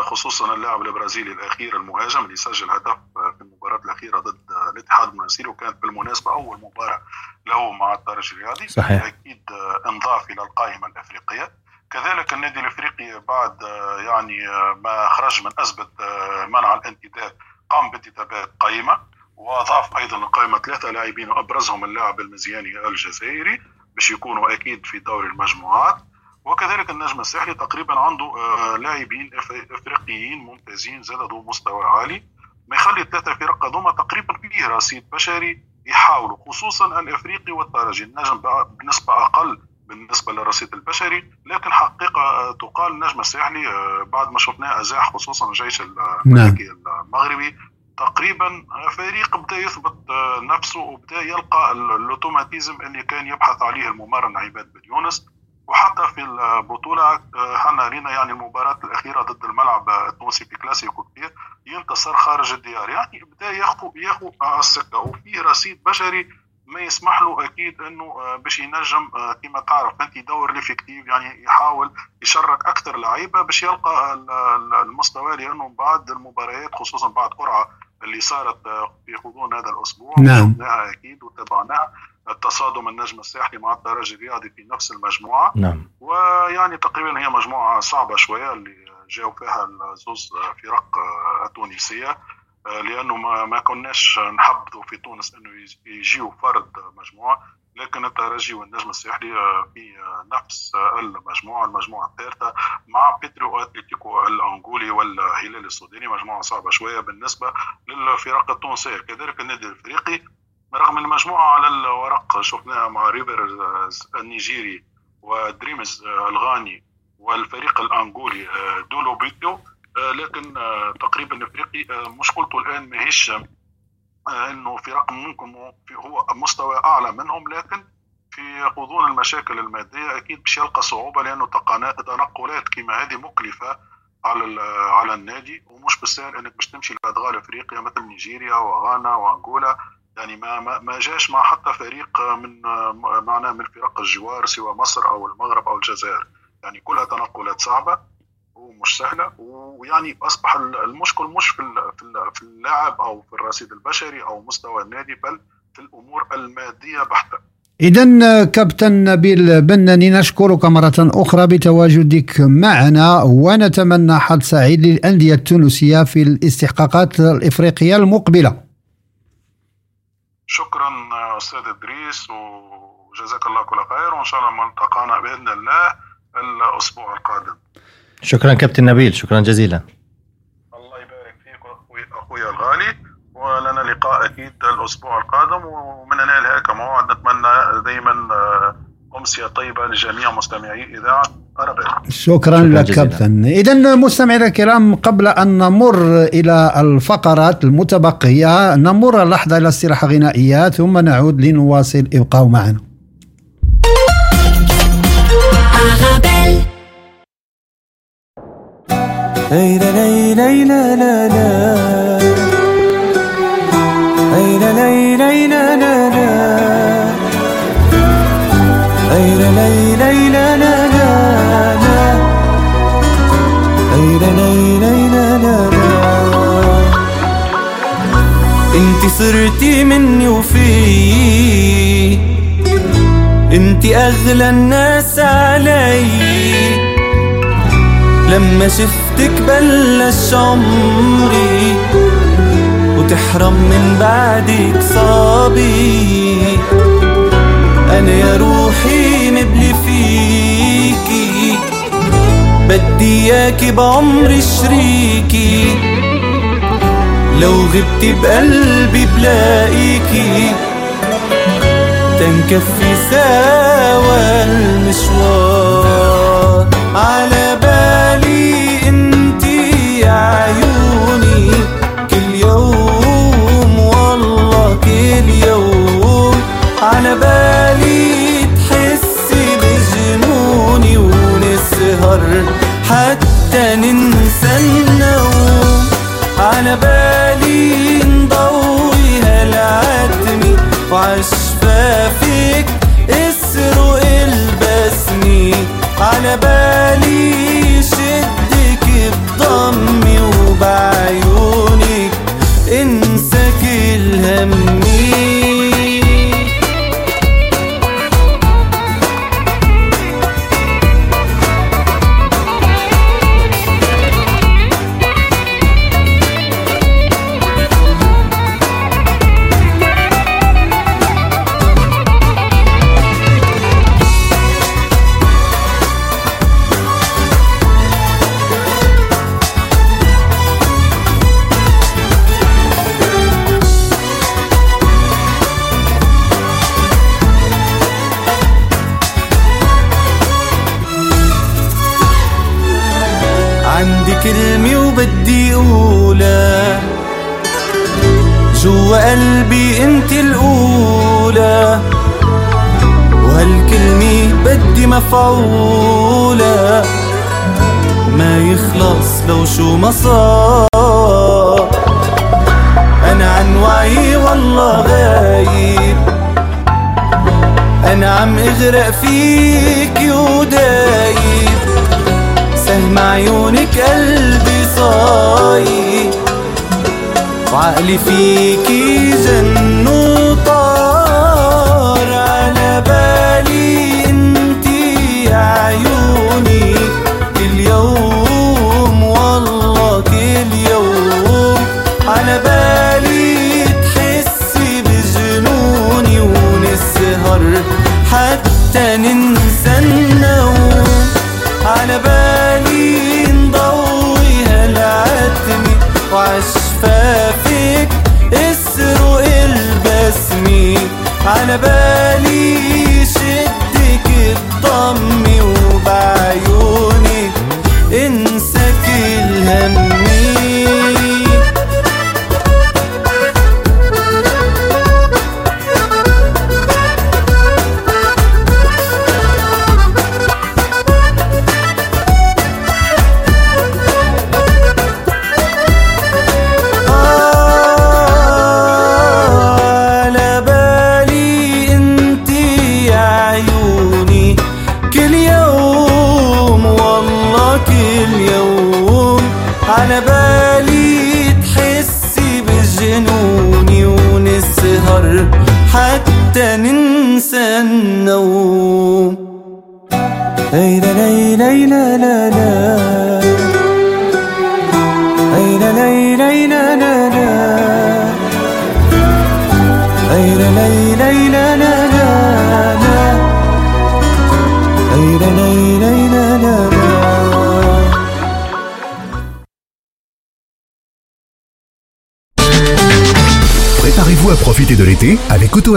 خصوصا اللاعب البرازيلي الأخير المهاجم اللي سجل هدف آه، في المباراة الأخيرة ضد آه، الاتحاد المنستيري وكانت بالمناسبه أول مباراة له مع الترجي الرياضي. صحيح. أكيد آه، انضاف إلى القائمة الأفريقية. كذلك النادي الأفريقي بعد آه، يعني آه، ما خرج من أزمة آه، منع الانتداب قام بانتدابات قائمة وأضاف أيضا القائمه ثلاثة لاعبين وابرزهم اللاعب المزياني الجزائري باش يكونوا أكيد في دوري المجموعات. وكذلك النجم الساحلي تقريبا عنده آه، لاعبين إفريقيين ممتازين زاد ذو مستوى عالي. ما يخلي الثلاثة فرق هذوما تقريبا فيه رصيد بشري يحاولوا خصوصا الإفريقي والترجي النجم بنسبة أقل بالنسبة للرصيد البشري لكن حقيقة آه، تقال النجم الساحلي آه، بعد ما شفناه أزاح خصوصا الجيش الملكي المغربي تقريبا فريق بدا يثبت نفسه وبدا يلقى ال- automatisme اللي كان يبحث عليه الممرن عباد بن يونس. وحتى في البطولة آه، حنا لينا يعني المباراة الأخيرة ضد الملعب التونسي في كلاسيكو كبير ينتصر خارج الديار. يعني بدا ياخذ ياخذ على السكة. وفيه رصيد بشري ما يسمح له أكيد إنه آه، باش ينجم آه، كما تعرف أنت يدور l'effectif يعني يحاول يشرك أكثر لعيبة باش يلقى ال- ال- المستوى لأنه بعد المباريات خصوصا بعد قرعة اللي صارت آه، في غضون هذا الأسبوع نعم. أكيد وتابعناها. التصادم النجم الساحلي مع الترجي الرياضي في نفس المجموعة. نعم. ويعني تقريبا هي مجموعة صعبة شوية اللي جاوا فيها الزوز فرق التونسية آه، لأنه ما, ما كناش نحبذوا في تونس يج- يجيوا فرد مجموعة لكن الترجي والنجم الساحلي في نفس المجموعة المجموعة الثالثة مع بيترو أتلتيكو الأنغولي والهلال السوداني مجموعة صعبة شوية بالنسبة للفرق التونسية. كذلك النادي الإفريقي رغم المجموعه على الورق شفناها مع ريفر النيجيري ودريمز الغاني والفريق الأنغولي آه، دولو بيتيو آه، لكن آه، تقريبا الافريقي مشكلته الآن ماهيش إنه فرق ممكن مو- في- هو مستوى أعلى منهم لكن في غضون المشاكل المادية أكيد باش يلقى صعوبة لأنه تنقلات كما هذه مكلفة على على النادي ومش بالسهل إنك باش تمشي لأدغال إفريقيا مثل نيجيريا وغانا وأنغولا. يعني ما ما جاش مع حتى فريق من معناه من فرق الجوار سواء مصر أو المغرب أو الجزائر. يعني كلها تنقلات صعبة ومش سهلة. ويعني أصبح المشكل مش في في اللاعب أو في الرصيد البشري أو مستوى النادي بل في الأمور المادية بحتة. إذا كابتن نبيل بناني نشكرك مرة أخرى بتواجدك معنا ونتمنى حظ سعيد للأندية التونسية في الاستحقاقات الإفريقية المقبلة. شكرا أستاذ إدريس وجزاك الله كل خير وإن شاء الله نلتقانا بإذن الله الأسبوع القادم. شكرا كابتن نبيل شكرا جزيلا. أخوي الغالي ولنا لقاء أكيد الأسبوع القادم ومن هنا لهيك موعد نتمنى دائما آه، أمسية طيبة لجميع مستمعي إذاعة شكرا, شكراً لك. كابتن. إذا مستمعينا الكرام قبل أن نمر إلى الفقرات المتبقية نمر لحظة إلى استراحة غنائية ثم نعود لنواصل. ابقوا معنا. ليلى ليلى ليلى ليلى. لا ليلى. صرتي مني وفي. انت أغلى الناس علي. لما شفتك بلش عمري وتحرم من بعدك صابي أنا يا روحي مبلي فيكي بدي إياكي بعمري شريكي. لو غبتي بقلبي بلاقيكي. تنكفي سوا المشوار. على بالي انتي يا عيوني. كل يوم والله كل يوم. على بالي تحسي بجنوني ونسهر. نسهر حتى ننسى النوم. على بالي نضويها العتمي وعشفافك اسرق البسمي على بالي شدك بضمي وبعيونك مفعولة ما يخلص لو شو ما صار. أنا عن وعي والله غايب. أنا عم أغرق فيك ودايب. سهم عيونك قلبي صايب. وعقلي فيكي جن ونسهر حتى ننسى النوم. على بالي نضويها العتمي وعشفافك اسرق البسمي على بالي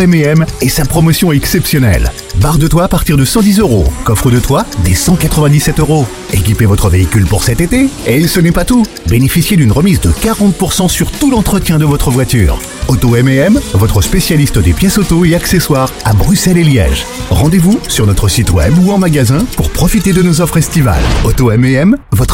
M&M et sa promotion exceptionnelle. Barre de toit à partir de 110 euros. Coffre de toit des 197 euros. Équipez votre véhicule pour cet été. Et ce n'est pas tout. Bénéficiez d'une remise de 40% sur tout l'entretien de votre voiture. Auto M&M, votre spécialiste des pièces auto et accessoires à Bruxelles et Liège. Rendez-vous sur notre site web ou en magasin pour profiter de nos offres estivales. Auto M&M, votre